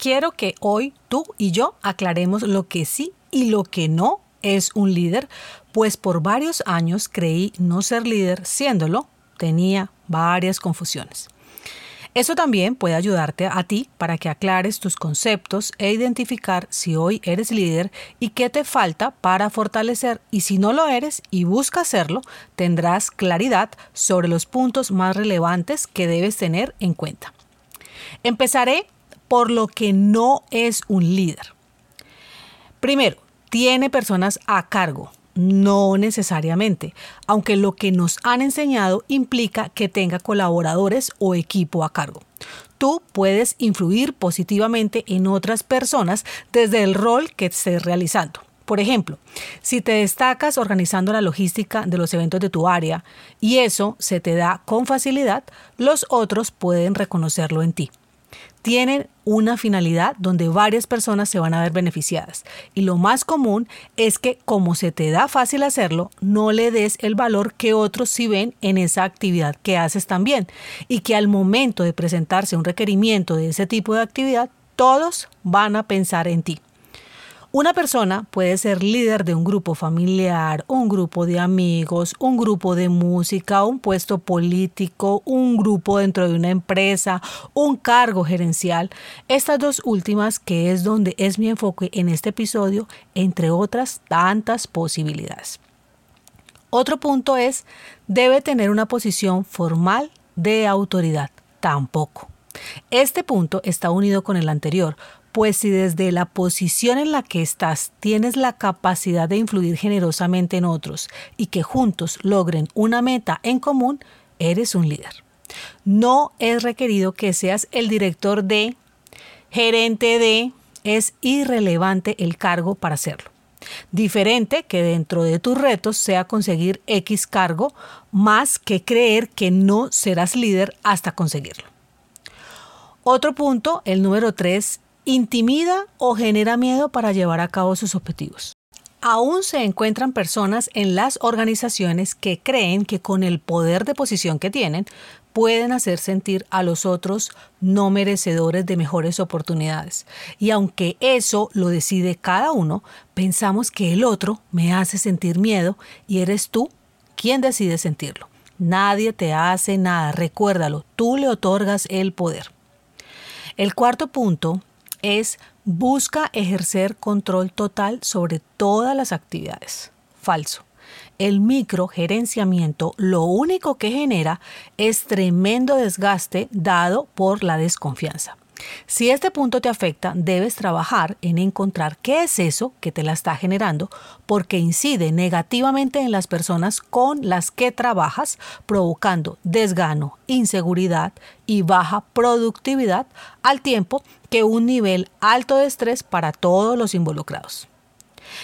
Quiero que hoy tú y yo aclaremos lo que sí y lo que no es un líder, pues por varios años creí no ser líder siéndolo, tenía varias confusiones. Eso también puede ayudarte a ti para que aclares tus conceptos e identificar si hoy eres líder y qué te falta para fortalecer y si no lo eres y busca hacerlo, tendrás claridad sobre los puntos más relevantes que debes tener en cuenta. Empezaré por lo que no es un líder. Primero, tiene personas a cargo. No necesariamente, aunque lo que nos han enseñado implica que tenga colaboradores o equipo a cargo. Tú puedes influir positivamente en otras personas desde el rol que estés realizando. Por ejemplo, si te destacas organizando la logística de los eventos de tu área y eso se te da con facilidad, los otros pueden reconocerlo en ti tienen una finalidad donde varias personas se van a ver beneficiadas. Y lo más común es que como se te da fácil hacerlo, no le des el valor que otros sí ven en esa actividad que haces también. Y que al momento de presentarse un requerimiento de ese tipo de actividad, todos van a pensar en ti. Una persona puede ser líder de un grupo familiar, un grupo de amigos, un grupo de música, un puesto político, un grupo dentro de una empresa, un cargo gerencial. Estas dos últimas, que es donde es mi enfoque en este episodio, entre otras tantas posibilidades. Otro punto es, debe tener una posición formal de autoridad. Tampoco. Este punto está unido con el anterior, pues si desde la posición en la que estás tienes la capacidad de influir generosamente en otros y que juntos logren una meta en común, eres un líder. No es requerido que seas el director de, gerente de, es irrelevante el cargo para hacerlo. Diferente que dentro de tus retos sea conseguir X cargo, más que creer que no serás líder hasta conseguirlo. Otro punto, el número 3, intimida o genera miedo para llevar a cabo sus objetivos. Aún se encuentran personas en las organizaciones que creen que con el poder de posición que tienen pueden hacer sentir a los otros no merecedores de mejores oportunidades. Y aunque eso lo decide cada uno, pensamos que el otro me hace sentir miedo y eres tú quien decide sentirlo. Nadie te hace nada, recuérdalo, tú le otorgas el poder. El cuarto punto es busca ejercer control total sobre todas las actividades. Falso. El microgerenciamiento lo único que genera es tremendo desgaste dado por la desconfianza. Si este punto te afecta, debes trabajar en encontrar qué es eso que te la está generando, porque incide negativamente en las personas con las que trabajas, provocando desgano, inseguridad y baja productividad, al tiempo que un nivel alto de estrés para todos los involucrados.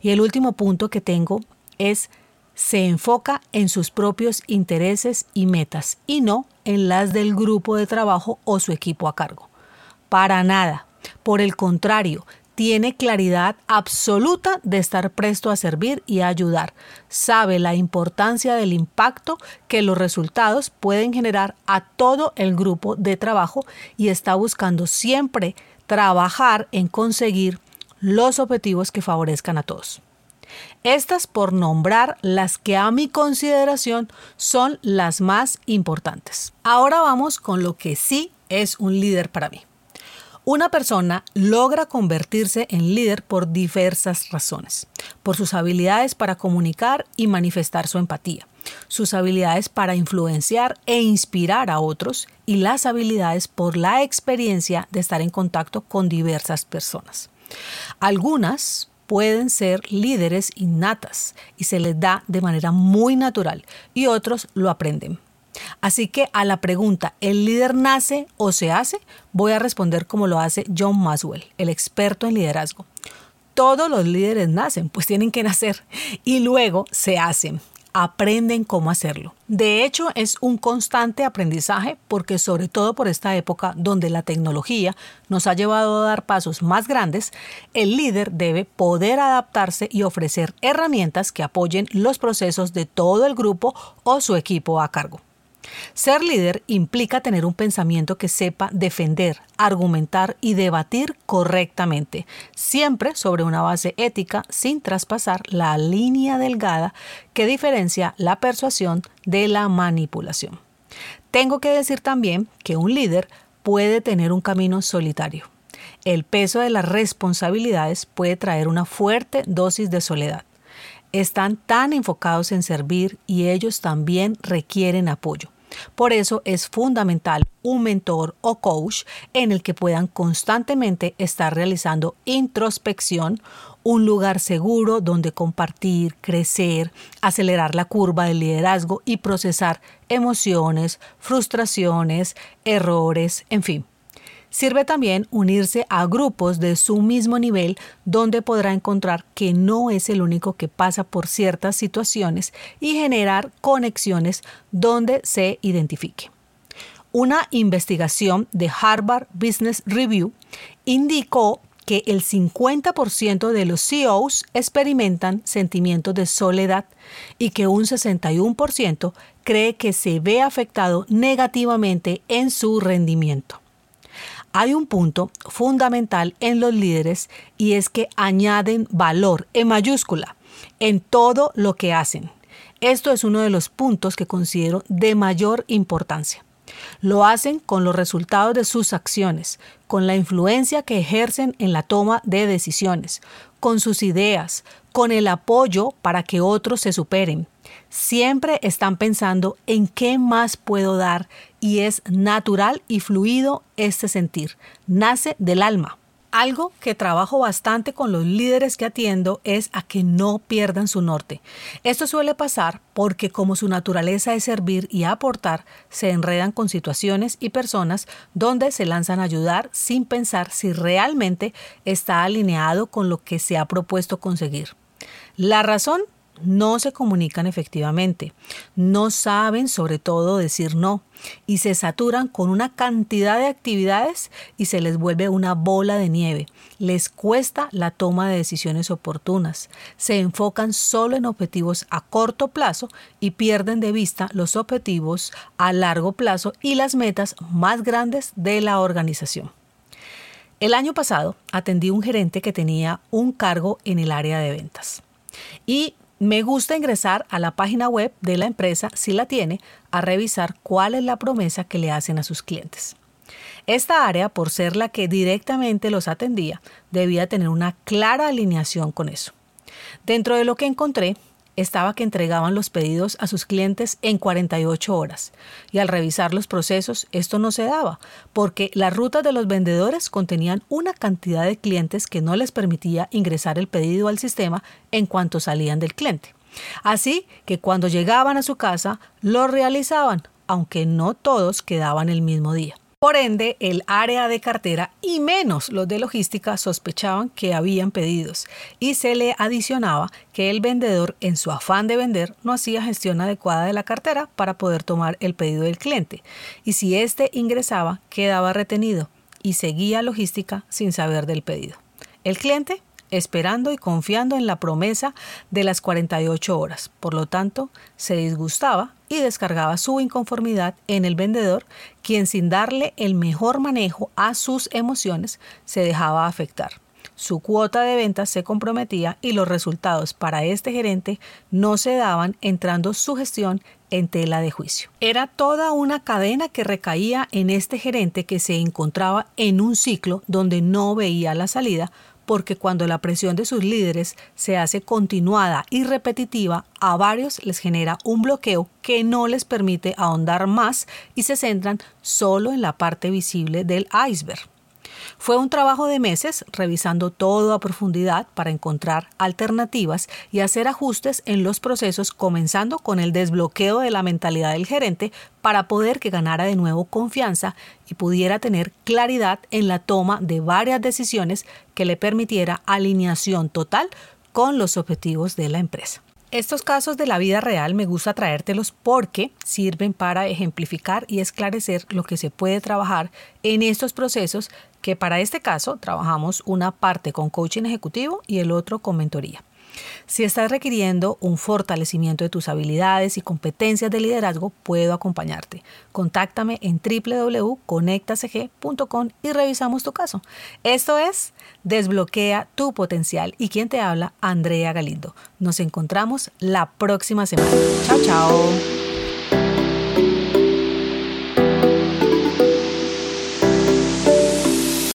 Y el último punto que tengo es se enfoca en sus propios intereses y metas y no en las del grupo de trabajo o su equipo a cargo. Para nada. Por el contrario, tiene claridad absoluta de estar presto a servir y a ayudar. Sabe la importancia del impacto que los resultados pueden generar a todo el grupo de trabajo y está buscando siempre trabajar en conseguir los objetivos que favorezcan a todos. Estas por nombrar las que a mi consideración son las más importantes. Ahora vamos con lo que sí es un líder para mí. Una persona logra convertirse en líder por diversas razones, por sus habilidades para comunicar y manifestar su empatía, sus habilidades para influenciar e inspirar a otros y las habilidades por la experiencia de estar en contacto con diversas personas. Algunas pueden ser líderes innatas y se les da de manera muy natural y otros lo aprenden. Así que a la pregunta, ¿el líder nace o se hace? Voy a responder como lo hace John Maswell, el experto en liderazgo. Todos los líderes nacen, pues tienen que nacer y luego se hacen aprenden cómo hacerlo. De hecho, es un constante aprendizaje porque sobre todo por esta época donde la tecnología nos ha llevado a dar pasos más grandes, el líder debe poder adaptarse y ofrecer herramientas que apoyen los procesos de todo el grupo o su equipo a cargo. Ser líder implica tener un pensamiento que sepa defender, argumentar y debatir correctamente, siempre sobre una base ética sin traspasar la línea delgada que diferencia la persuasión de la manipulación. Tengo que decir también que un líder puede tener un camino solitario. El peso de las responsabilidades puede traer una fuerte dosis de soledad. Están tan enfocados en servir y ellos también requieren apoyo. Por eso es fundamental un mentor o coach en el que puedan constantemente estar realizando introspección, un lugar seguro donde compartir, crecer, acelerar la curva del liderazgo y procesar emociones, frustraciones, errores, en fin. Sirve también unirse a grupos de su mismo nivel donde podrá encontrar que no es el único que pasa por ciertas situaciones y generar conexiones donde se identifique. Una investigación de Harvard Business Review indicó que el 50% de los CEOs experimentan sentimientos de soledad y que un 61% cree que se ve afectado negativamente en su rendimiento. Hay un punto fundamental en los líderes y es que añaden valor en mayúscula en todo lo que hacen. Esto es uno de los puntos que considero de mayor importancia. Lo hacen con los resultados de sus acciones, con la influencia que ejercen en la toma de decisiones, con sus ideas, con el apoyo para que otros se superen. Siempre están pensando en qué más puedo dar y es natural y fluido este sentir. Nace del alma. Algo que trabajo bastante con los líderes que atiendo es a que no pierdan su norte. Esto suele pasar porque como su naturaleza es servir y aportar, se enredan con situaciones y personas donde se lanzan a ayudar sin pensar si realmente está alineado con lo que se ha propuesto conseguir. La razón no se comunican efectivamente, no saben sobre todo decir no y se saturan con una cantidad de actividades y se les vuelve una bola de nieve. Les cuesta la toma de decisiones oportunas, se enfocan solo en objetivos a corto plazo y pierden de vista los objetivos a largo plazo y las metas más grandes de la organización. El año pasado atendí un gerente que tenía un cargo en el área de ventas y me gusta ingresar a la página web de la empresa, si la tiene, a revisar cuál es la promesa que le hacen a sus clientes. Esta área, por ser la que directamente los atendía, debía tener una clara alineación con eso. Dentro de lo que encontré, estaba que entregaban los pedidos a sus clientes en 48 horas. Y al revisar los procesos, esto no se daba, porque las rutas de los vendedores contenían una cantidad de clientes que no les permitía ingresar el pedido al sistema en cuanto salían del cliente. Así que cuando llegaban a su casa, lo realizaban, aunque no todos quedaban el mismo día. Por ende, el área de cartera y menos los de logística sospechaban que habían pedidos y se le adicionaba que el vendedor en su afán de vender no hacía gestión adecuada de la cartera para poder tomar el pedido del cliente y si éste ingresaba quedaba retenido y seguía logística sin saber del pedido. El cliente esperando y confiando en la promesa de las 48 horas. Por lo tanto, se disgustaba y descargaba su inconformidad en el vendedor, quien sin darle el mejor manejo a sus emociones se dejaba afectar. Su cuota de ventas se comprometía y los resultados para este gerente no se daban entrando su gestión en tela de juicio. Era toda una cadena que recaía en este gerente que se encontraba en un ciclo donde no veía la salida porque cuando la presión de sus líderes se hace continuada y repetitiva, a varios les genera un bloqueo que no les permite ahondar más y se centran solo en la parte visible del iceberg. Fue un trabajo de meses revisando todo a profundidad para encontrar alternativas y hacer ajustes en los procesos, comenzando con el desbloqueo de la mentalidad del gerente para poder que ganara de nuevo confianza y pudiera tener claridad en la toma de varias decisiones que le permitiera alineación total con los objetivos de la empresa. Estos casos de la vida real me gusta traértelos porque sirven para ejemplificar y esclarecer lo que se puede trabajar en estos procesos que para este caso trabajamos una parte con coaching ejecutivo y el otro con mentoría. Si estás requiriendo un fortalecimiento de tus habilidades y competencias de liderazgo, puedo acompañarte. Contáctame en www.conectacg.com y revisamos tu caso. Esto es Desbloquea tu potencial y quien te habla, Andrea Galindo. Nos encontramos la próxima semana. Chao, chao.